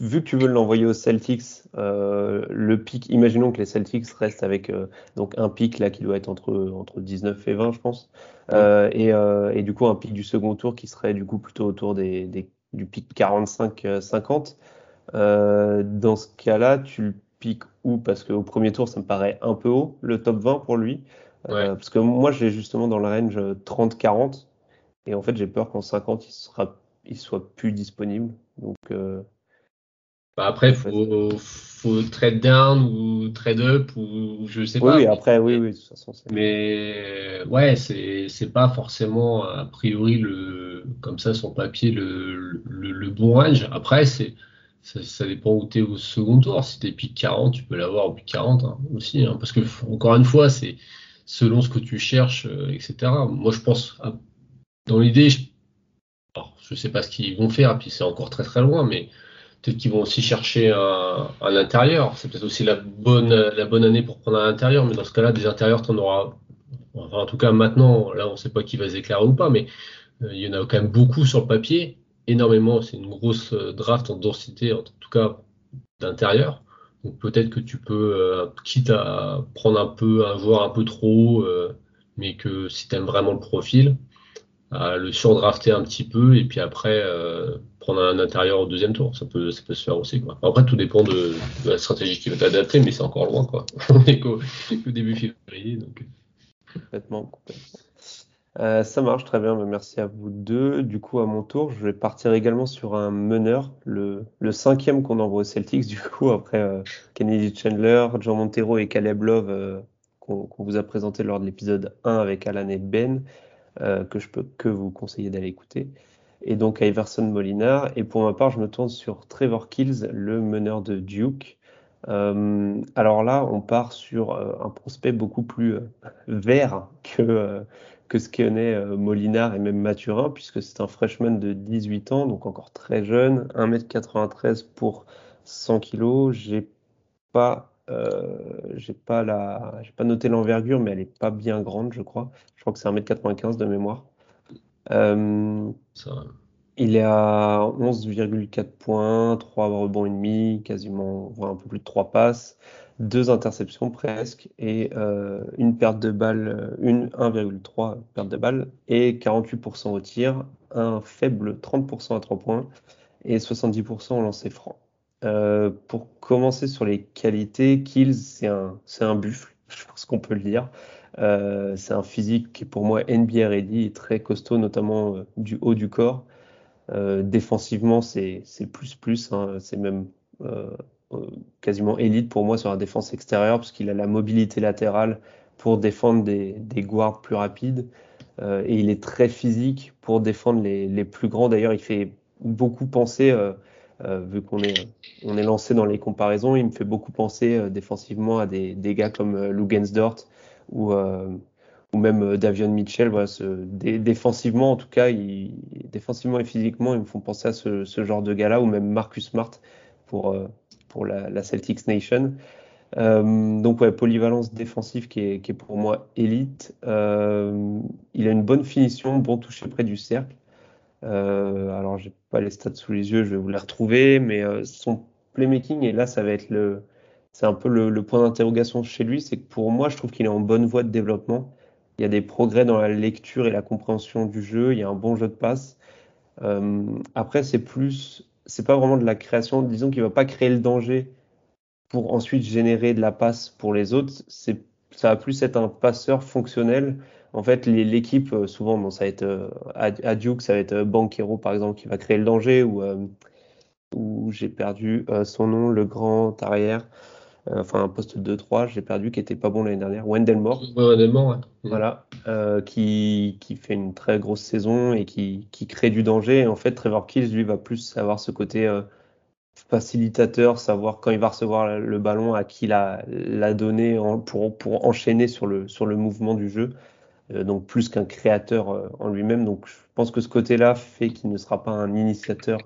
Speaker 2: vu que tu veux l'envoyer aux Celtics, euh, le pic, imaginons que les Celtics restent avec euh, donc un pic là qui doit être entre, entre 19 et 20, je pense, et, et, du coup un pic du second tour qui serait du coup plutôt autour des, des du pic 45-50. dans ce cas-là, tu le piques où? Parce qu'au premier tour, ça me paraît un peu haut, le top 20 pour lui. Euh, parce que moi, j'ai justement dans le range 30-40. Et en fait, j'ai peur qu'en 50, il sera, il soit plus disponible. Donc, euh,
Speaker 3: bah après, faut, faut, trade down ou trade up ou je sais pas.
Speaker 2: Oui, après, oui, oui, de toute façon.
Speaker 3: Mais ouais, c'est, c'est pas forcément a priori le, comme ça, son papier, le, le, le bon range. Après, c'est, ça, dépend où tu es au second tour. Si tu es pick 40, tu peux l'avoir au pick 40 hein, aussi. Hein, parce que, encore une fois, c'est selon ce que tu cherches, euh, etc. Moi, je pense, dans l'idée, je, ne sais pas ce qu'ils vont faire, puis c'est encore très très loin, mais peut-être qu'ils vont aussi chercher un, un intérieur. C'est peut-être aussi la bonne, la bonne année pour prendre un intérieur, mais dans ce cas-là, des intérieurs, tu en auras. en tout cas, maintenant, là, on ne sait pas qui va s'éclairer ou pas, mais euh, il y en a quand même beaucoup sur le papier énormément. C'est une grosse euh, draft en densité, en tout cas d'intérieur. Donc peut-être que tu peux, euh, quitte à prendre un peu un joueur un peu trop, euh, mais que si tu aimes vraiment le profil, à le surdrafter un petit peu et puis après prendre un intérieur au deuxième tour. Ça peut, ça peut se faire aussi. Quoi. Après, tout dépend de, la stratégie qui va t'adapter, mais c'est encore loin. Quoi. On est qu'au début février. Donc...
Speaker 2: Complètement, complètement. Euh, ça marche très bien, merci à vous deux. Du coup, à mon tour, je vais partir également sur un meneur, le, le cinquième qu'on envoie aux Celtics, du coup, après euh, Kennedy Chandler, John Montero et Caleb Love, euh, qu'on vous a présenté lors de l'épisode 1 avec Alan et Ben, que je peux que vous conseiller d'aller écouter. Et donc Iverson Molinar. Et pour ma part, je me tourne sur Trevor Kills, le meneur de Duke. alors là, on part sur un prospect beaucoup plus vert que ce qu'est euh, Molinard et même Mathurin, puisque c'est un freshman de 18 ans, donc encore très jeune, 1m93 pour 100 kg. J'ai pas, euh, pas noté l'envergure, mais elle est pas bien grande, je crois. Je crois que c'est 1m95 de mémoire. Euh, il est à 11,4 points, 3 rebonds et demi, quasiment, un peu plus de 3 passes deux interceptions presque et euh, une perte de balle, euh, une 1,3 perte de balle et 48% au tir, un faible 30% à 3 points et 70% au lancer franc. Euh, pour commencer sur les qualités, Kills, c'est un, c'est un buffle, je pense qu'on peut le dire. C'est un physique qui est pour moi NBA ready, très costaud, notamment du haut du corps. défensivement, c'est, plus plus, hein, c'est même euh, quasiment élite pour moi sur la défense extérieure, parce qu'il a la mobilité latérale pour défendre des, guards plus rapides. Euh, et il est très physique pour défendre les, plus grands. D'ailleurs, il fait beaucoup penser, euh, vu qu'on est, lancé dans les comparaisons, il me fait beaucoup penser défensivement à des, gars comme Lugensdort ou, ou même Davion Mitchell. Défensivement, en tout cas, défensivement et physiquement, ils me font penser à ce, genre de gars-là, ou même Marcus Smart pour, pour la, Celtics Nation. Euh, donc ouais, polyvalence défensive qui est, pour moi élite. Euh, il a une bonne finition, bon toucher près du cercle. Euh, alors j'ai pas les stats sous les yeux, je vais vous les retrouver, mais euh, son playmaking et là ça va être le, c'est un peu le, point d'interrogation chez lui, c'est que pour moi je trouve qu'il est en bonne voie de développement. Il y a des progrès dans la lecture et la compréhension du jeu, il y a un bon jeu de passe. Euh, après c'est plus c'est pas vraiment de la création. Disons qu'il va pas créer le danger pour ensuite générer de la passe pour les autres. C'est, ça va plus être un passeur fonctionnel. En fait, l'équipe, euh, souvent, ça va être euh, ça va être euh, Banquero, par exemple, qui va créer le danger, ou, ou j'ai perdu son nom, le grand arrière. Euh, enfin un poste 2-3, j'ai perdu, qui était pas bon l'année dernière. Wendell Moore.
Speaker 3: Wendell Moore, ouais.
Speaker 2: Voilà, euh, qui, qui, fait une très grosse saison et qui, qui crée du danger. Et en fait, Trevor Kills, lui, va plus avoir ce côté euh, facilitateur, savoir quand il va recevoir le ballon, à qui la, la donner en, pour, pour enchaîner sur le, sur le mouvement du jeu. donc plus qu'un créateur en lui-même. Donc je pense que ce côté-là fait qu'il ne sera pas un initiateur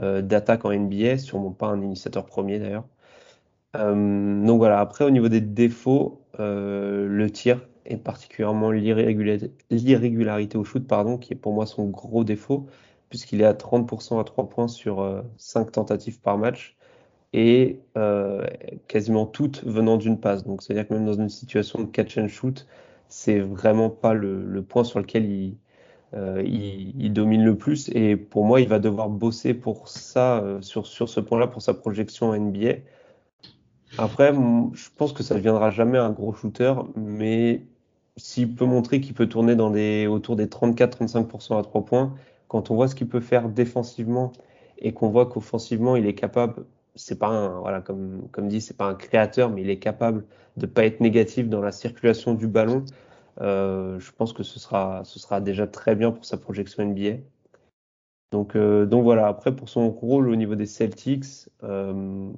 Speaker 2: d'attaque en NBA, sûrement pas un initiateur premier d'ailleurs. Donc voilà, après au niveau des défauts, le tir et particulièrement l'irrégularité au shoot, pardon, qui est pour moi son gros défaut, puisqu'il est à 30% à 3 points sur 5 tentatives par match et euh, quasiment toutes venant d'une passe. Donc, c'est-à-dire que même dans une situation de catch and shoot, c'est vraiment pas le, point sur lequel il, euh, il, domine le plus. Et pour moi, il va devoir bosser pour ça, euh, sur, sur ce point-là, pour sa projection NBA. Après, je pense que ça ne deviendra jamais un gros shooter, mais s'il peut montrer qu'il peut tourner dans des, autour des 34-35% à 3 points, quand on voit ce qu'il peut faire défensivement et qu'on voit qu'offensivement, il est capable c'est pas un, voilà, comme, comme dit, c'est pas un créateur, mais il est capable de pas être négatif dans la circulation du ballon. Euh, je pense que ce sera, ce sera déjà très bien pour sa projection NBA. Donc, euh, donc voilà. Après, pour son rôle au niveau des Celtics, euh,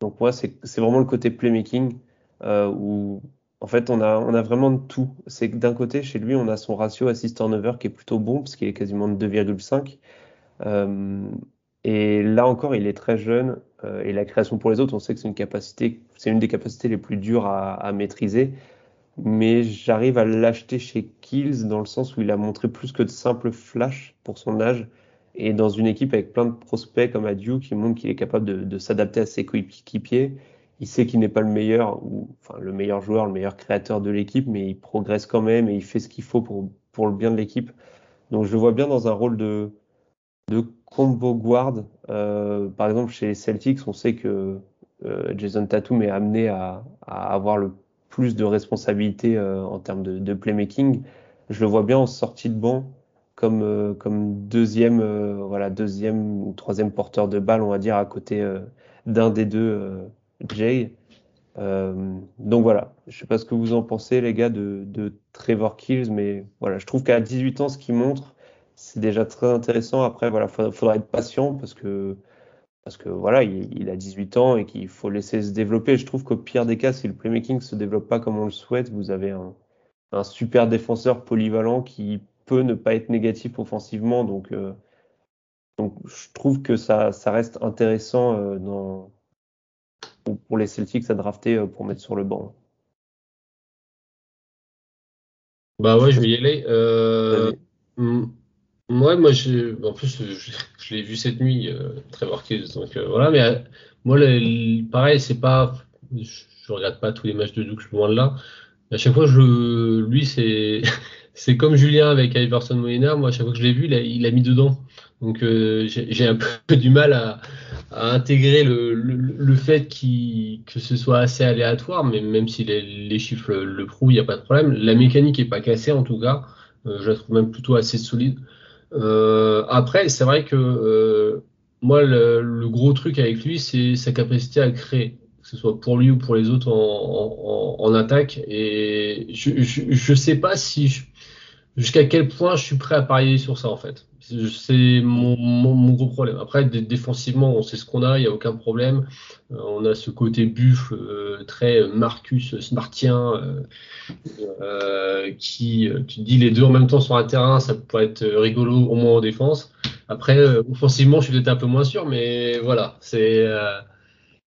Speaker 2: donc moi, c'est vraiment le côté playmaking euh, où en fait on a, on a vraiment tout. C'est que d'un côté, chez lui, on a son ratio assist-turnover qui est plutôt bon parce qu'il est quasiment de 2,5. Euh, et là encore, il est très jeune. Euh, et la création pour les autres, on sait que c'est une capacité, c'est une des capacités les plus dures à, à maîtriser. Mais j'arrive à l'acheter chez Kills dans le sens où il a montré plus que de simples flashs pour son âge. Et dans une équipe avec plein de prospects comme Adieu qui montre qu'il est capable de, s'adapter à ses coéquipiers. Il sait qu'il n'est pas le meilleur, ou enfin le meilleur joueur, le meilleur créateur de l'équipe, mais il progresse quand même et il fait ce qu'il faut pour, pour le bien de l'équipe. Donc je le vois bien dans un rôle de, de combo guard. Euh, par exemple, chez Celtics, on sait que euh, Jason Tatum est amené à, à, avoir le plus de responsabilités euh, en termes de, de, playmaking. Je le vois bien en sortie de banc comme, euh, comme deuxième, euh, voilà, deuxième ou troisième porteur de balle, on va dire, à côté d'un des deux, Jay. donc voilà, je sais pas ce que vous en pensez, les gars, de, Trevor Kills, mais voilà, je trouve qu'à 18 ans, ce qu'il montre, c'est déjà très intéressant. Après, voilà, faudra, être patient parce que parce que voilà, il, a 18 ans et qu'il faut laisser se développer. Je trouve qu'au pire des cas, si le playmaking se développe pas comme on le souhaite, vous avez un super défenseur polyvalent qui peut ne pas être négatif offensivement. Donc, euh, donc je trouve que ça, ça reste intéressant euh, dans, pour les Celtics à drafter euh, pour mettre sur le banc.
Speaker 3: Bah ouais, je vais y aller. Ouais, moi, je, en plus, je, je l'ai vu cette nuit, euh, Trevor Kills. Donc euh, voilà, mais euh, moi, le, pareil, c'est pas, je, je, regarde pas tous les matchs de Duke, loin de là. À chaque fois, je, lui, c'est, c'est comme Julien avec Iverson Molina. Moi, chaque fois que je l'ai vu, il a, il a, mis dedans. Donc euh, j'ai un peu du mal à, à intégrer le, le, le fait qu que ce soit assez aléatoire, mais même si les, les chiffres le, prouvent, il n'y a pas de problème. La mécanique est pas cassée en tout cas. Euh, je la trouve même plutôt assez solide. Euh, après, c'est vrai que euh, moi, le, gros truc avec lui, c'est sa capacité à créer, que ce soit pour lui ou pour les autres en, en, en attaque. Et je, je, je sais pas si jusqu'à quel point je suis prêt à parier sur ça en fait. C'est mon, mon, mon, gros problème. Après, défensivement, on sait ce qu'on a, il n'y a aucun problème. Euh, on a ce côté buffle euh, très Marcus Smartien euh, euh qui, tu dis les deux en même temps sur un terrain, ça pourrait être rigolo au moins en défense. Après, offensivement, je suis peut-être un peu moins sûr, mais voilà, c'est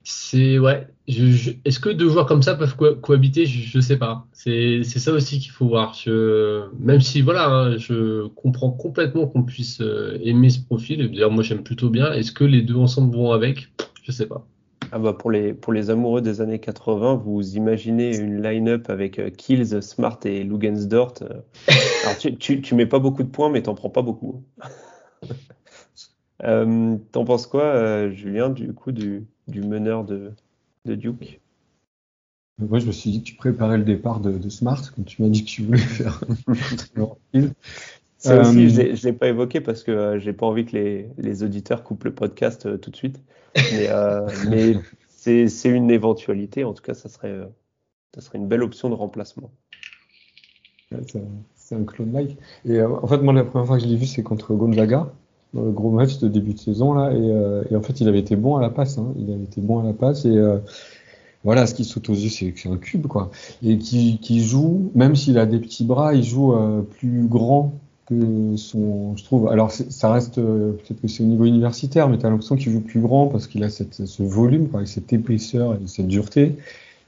Speaker 3: c'est ouais. Est-ce que deux joueurs comme ça peuvent co cohabiter? Je, je sais pas. C'est ça aussi qu'il faut voir. Je, même si voilà, hein, je comprends complètement qu'on puisse euh, aimer ce profil. D'ailleurs, moi j'aime plutôt bien. Est-ce que les deux ensemble vont avec? Je sais pas.
Speaker 2: Ah bah pour les pour les amoureux des années 80, vous imaginez une line-up avec euh, Kills, Smart et Lugensdort. Euh. Alors tu, tu, tu mets pas beaucoup de points, mais t'en prends pas beaucoup. euh, T'en penses quoi, euh, Julien, du coup du du meneur de, de Duke.
Speaker 4: Moi, je me suis dit que tu préparais le départ de, de Smart, comme tu m'as dit que tu voulais faire.
Speaker 2: Ça aussi, je ne l'ai pas évoqué parce que euh, j'ai pas envie que les, les, auditeurs coupent le podcast euh, tout de suite. Mais, euh, mais c'est une éventualité. En tout cas, ça serait, euh, ça serait une belle option de remplacement.
Speaker 4: C'est un clone like. Et en fait, moi, la première fois que je l'ai vu, c'est contre Gonzaga le gros match de début de saison là et, euh, et, en fait il avait été bon à la passe hein. il avait été bon à la passe et euh, voilà, ce qui saute aux yeux, c'est que c'est un cube, quoi. Et qui, qui joue, même s'il a des petits bras, il joue euh, plus grand que son, je trouve. Alors, ça reste, peut-être que c'est au niveau universitaire, mais tu as l'impression qu'il joue plus grand parce qu'il a cette, ce volume, quoi, avec cette épaisseur et cette dureté.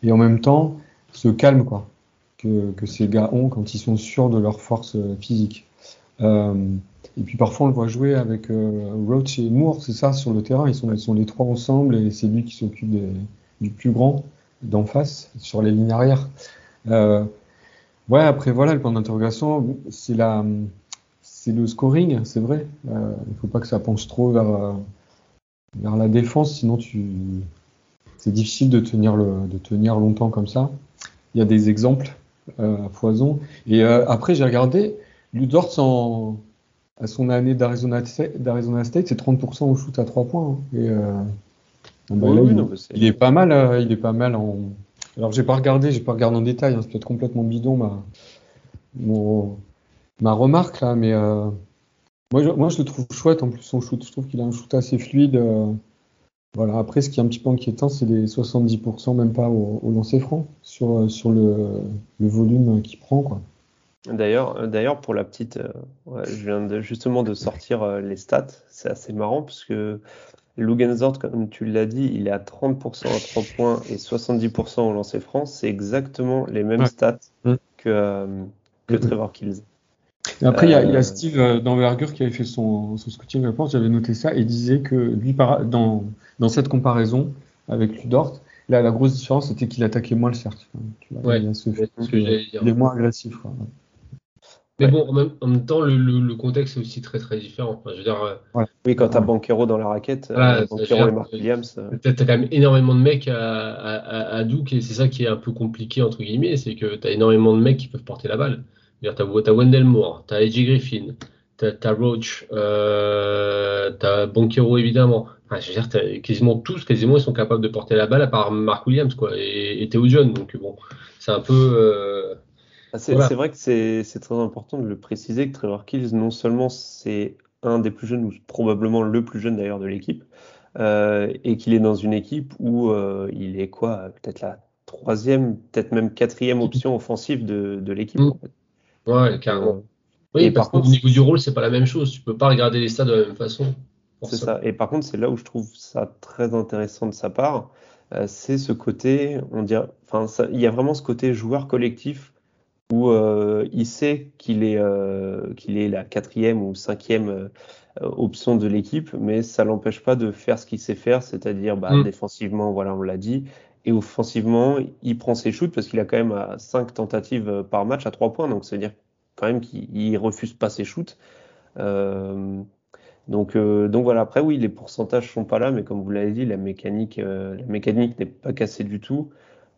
Speaker 4: Et en même temps, ce calme, quoi, que, que ces gars ont quand ils sont sûrs de leur force physique. Euh, et puis parfois on le voit jouer avec euh, Roach et Moore, c'est ça, sur le terrain. Ils sont, ils sont les trois ensemble et c'est lui qui s'occupe du plus grand d'en face, sur les lignes arrière. Euh, ouais, après voilà, le point d'interrogation, c'est la, c'est le scoring, c'est vrai. Euh, il ne faut pas que ça penche trop vers, vers la défense, sinon tu, c'est difficile de tenir le, de tenir longtemps comme ça. Il y a des exemples à foison. Et après, j'ai regardé, Ludort, en, à son année d'Arizona State, c'est 30% au shoot à 3 points. Hein. Et, euh, bah il, est pas mal, euh, il est pas mal en. Alors j'ai pas regardé, j'ai pas regardé en détail, hein, c'est peut-être complètement bidon ma, ma remarque là, mais euh, moi, je, moi je le trouve chouette en plus son shoot. Je trouve qu'il a un shoot assez fluide. voilà. Après, ce qui est un petit peu inquiétant, c'est les 70%, même pas au, au lancer franc, sur, sur le, le volume qu'il prend. Quoi.
Speaker 2: D'ailleurs, euh, d'ailleurs pour la petite, euh, je viens de, justement de sortir euh, les stats. C'est assez marrant parce que Lugenzort, comme tu l'as dit, il est à 30% à 3 points et 70% au lancer franc. C'est exactement les mêmes stats mm. que, que Trevor Kills.
Speaker 4: Et après, il y, a Steve d'envergure qui avait fait son, son scouting, pense, j'avais noté ça, et disait que lui, dans, dans cette comparaison avec Ludort, là, la grosse différence, c'était qu'il attaquait moins le cercle.
Speaker 3: Tu vois, il,
Speaker 4: est moins agressif. Quoi.
Speaker 3: Mais bon, en même, temps, le, le, contexte est aussi très très différent. je veux dire,
Speaker 2: euh, Oui, quand tu as Banquero dans la raquette, euh, Banquero et Mark Williams.
Speaker 3: Euh. Tu as, quand même énormément de mecs à, à, à Duke et c'est ça qui est un peu compliqué, entre guillemets, c'est que tu as énormément de mecs qui peuvent porter la balle. Tu as, Wendell Moore, tu as AJ Griffin, tu as, Roach, euh, tu as Banquero évidemment. Enfin, je veux dire, quasiment tous, quasiment, ils sont capables de porter la balle à part Mark Williams quoi, et, et Theo John. Donc bon, c'est un peu.
Speaker 2: Ah, c'est vrai que c'est très important de le préciser que Trevor Kills, non seulement c'est un des plus jeunes, ou probablement le plus jeune d'ailleurs de l'équipe, euh, et qu'il est dans une équipe où euh, il est quoi Peut-être la troisième, peut-être même quatrième option offensive de, de l'équipe.
Speaker 3: Mm. Ouais, carrément. Euh, oui, parce qu'au niveau du rôle, c'est pas la même chose. Tu peux pas regarder les stats de la même façon.
Speaker 2: C'est ça. Et par contre, c'est là où je trouve ça très intéressant de sa part. c'est ce côté, on dirait, enfin, il y a vraiment ce côté joueur collectif où euh, il sait qu'il est, euh, qu'il est la quatrième ou cinquième euh, option de l'équipe, mais ça l'empêche pas de faire ce qu'il sait faire, c'est-à-dire bah, mm. défensivement, voilà, on l'a dit, et offensivement, il prend ses shoots parce qu'il a quand même à 5 tentatives par match à 3 points, donc ça veut dire quand même qu'il refuse pas ses shoots. donc, donc voilà, après oui, les pourcentages sont pas là, mais comme vous l'avez dit, la mécanique, la mécanique n'est pas cassée du tout.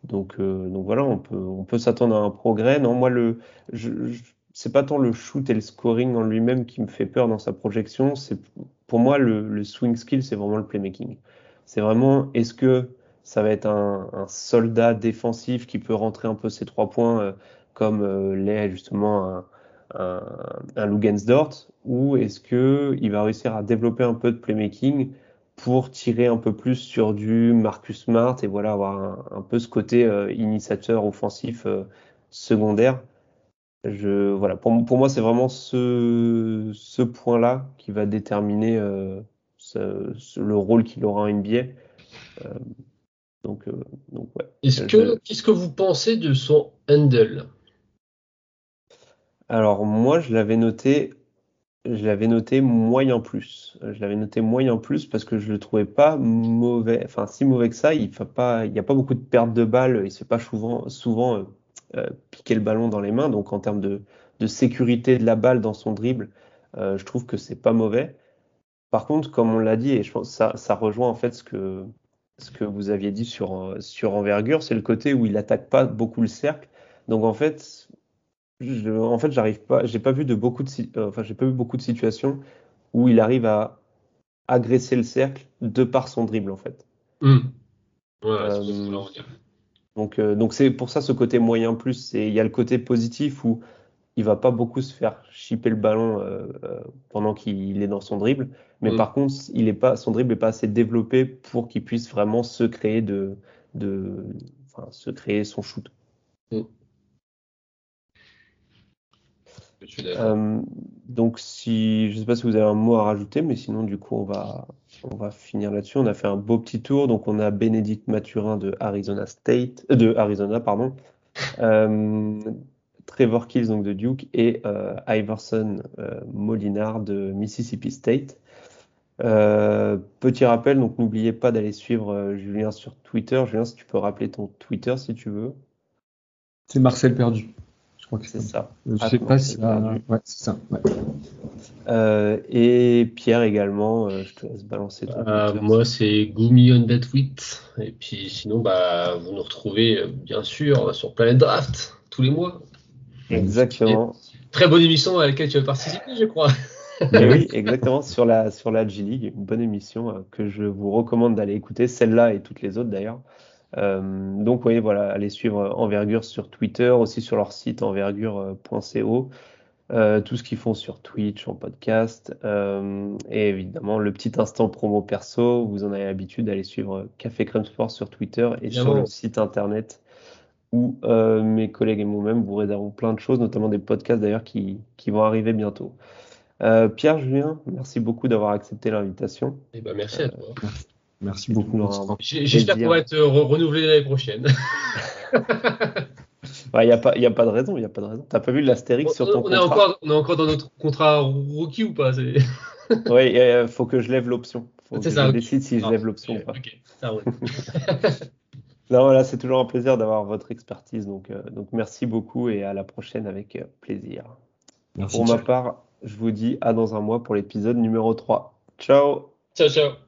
Speaker 2: Donc, euh, donc voilà, on peut, on peut s'attendre à un progrès. Non, moi, le, c'est pas tant le shoot et le scoring en lui-même qui me fait peur dans sa projection. C'est pour moi le, swing skill, c'est vraiment le playmaking. C'est vraiment est-ce que ça va être un, soldat défensif qui peut rentrer un peu ses trois points euh, comme euh, l'est justement un, un, un ou est-ce que il va réussir à développer un peu de playmaking pour tirer un peu plus sur du Marcus Smart et voilà avoir un, peu ce côté euh, initiateur offensif euh, secondaire. Je, voilà, pour, pour moi, c'est vraiment ce, ce point-là qui va déterminer euh, ce, le rôle qu'il aura en NBA. donc, donc ouais.
Speaker 3: Est-ce que, qu'est-ce que vous pensez de son handle?
Speaker 2: Alors, moi, je l'avais noté je l'avais noté moyen plus. Je l'avais noté moyen plus parce que je le trouvais pas mauvais, enfin si mauvais que ça. Il n'y pas, il y a pas beaucoup de pertes de balles. Il se fait pas souvent, souvent euh, euh, piquer le ballon dans les mains. Donc en termes de, sécurité de la balle dans son dribble, euh, je trouve que c'est pas mauvais. Par contre, comme on l'a dit, et je pense que ça, ça rejoint en fait ce que, ce que vous aviez dit sur, sur envergure, c'est le côté où il attaque pas beaucoup le cercle. Donc en fait, en fait, j'arrive pas, j'ai pas vu de beaucoup de, euh, enfin, j'ai pas vu beaucoup de situations où il arrive à agresser le cercle de par son dribble, en fait.
Speaker 3: Hmm. Euh,
Speaker 2: donc, euh, donc c'est pour ça ce côté moyen plus, c'est il y a le côté positif où il va pas beaucoup se faire chipper le ballon pendant qu'il est dans son dribble, mais hmm. par contre, il est pas, son dribble est pas assez développé pour qu'il puisse vraiment se créer de, de enfin, se créer son shoot.
Speaker 3: Mm.
Speaker 2: Euh, donc, si je sais pas si vous avez un mot à rajouter, mais sinon, du coup, on va, on va finir là-dessus. On a fait un beau petit tour. Donc, on a Bénédicte Mathurin de Arizona State, euh, de Arizona, pardon. Euh, Trevor Kills donc de Duke et Iverson Molinard de Mississippi State. petit rappel, donc n'oubliez pas d'aller suivre Julien sur Twitter. Julien, si tu peux rappeler ton Twitter si tu veux.
Speaker 4: C'est Marcel Perdu
Speaker 2: crois que c'est ça.
Speaker 4: Je ne sais pas si. Ouais, c'est ça. Ouais.
Speaker 2: Euh, et Pierre également, euh, je te laisse balancer.
Speaker 3: Euh, moi, c'est Gumi on that. Et puis sinon, bah, vous nous retrouvez bien sûr sur Planet Draft tous les mois.
Speaker 2: Exactement.
Speaker 3: très bonne émission à laquelle tu as participé, je crois.
Speaker 2: oui, exactement, sur la, sur la G-League, une bonne émission que je vous recommande d'aller écouter, celle-là et toutes les autres d'ailleurs. Euh, donc, oui, voilà, allez suivre Envergure sur Twitter, aussi sur leur site envergure.co. Euh, tout ce qu'ils font sur Twitch, en podcast, euh, et évidemment le petit instant promo perso, vous en avez l'habitude d'aller suivre Café Crème Sport sur Twitter et sur le site internet où mes collègues et moi-même vous réservons plein de choses, notamment des podcasts d'ailleurs qui, qui, vont arriver bientôt. Pierre, Julien, merci beaucoup d'avoir accepté l'invitation.
Speaker 3: Eh ben, merci à toi.
Speaker 4: Merci beaucoup.
Speaker 3: J'espère qu'on va être renouvelé l'année prochaine.
Speaker 2: Il n'y a, pas, a pas de raison, il a pas de raison. T'as pas vu l'astérix sur ton
Speaker 3: on
Speaker 2: contrat
Speaker 3: est encore, On est encore dans notre contrat rookie ou pas
Speaker 2: Oui, il faut que je lève l'option. Faut que ça, je décide si je ah, lève l'option ou pas. ça non, voilà, c'est toujours un plaisir d'avoir votre expertise. Donc, euh, donc merci beaucoup et à la prochaine avec euh, plaisir. Merci, pour ma part, je vous dis à dans un mois pour l'épisode numéro 3. Ciao
Speaker 3: Ciao, ciao.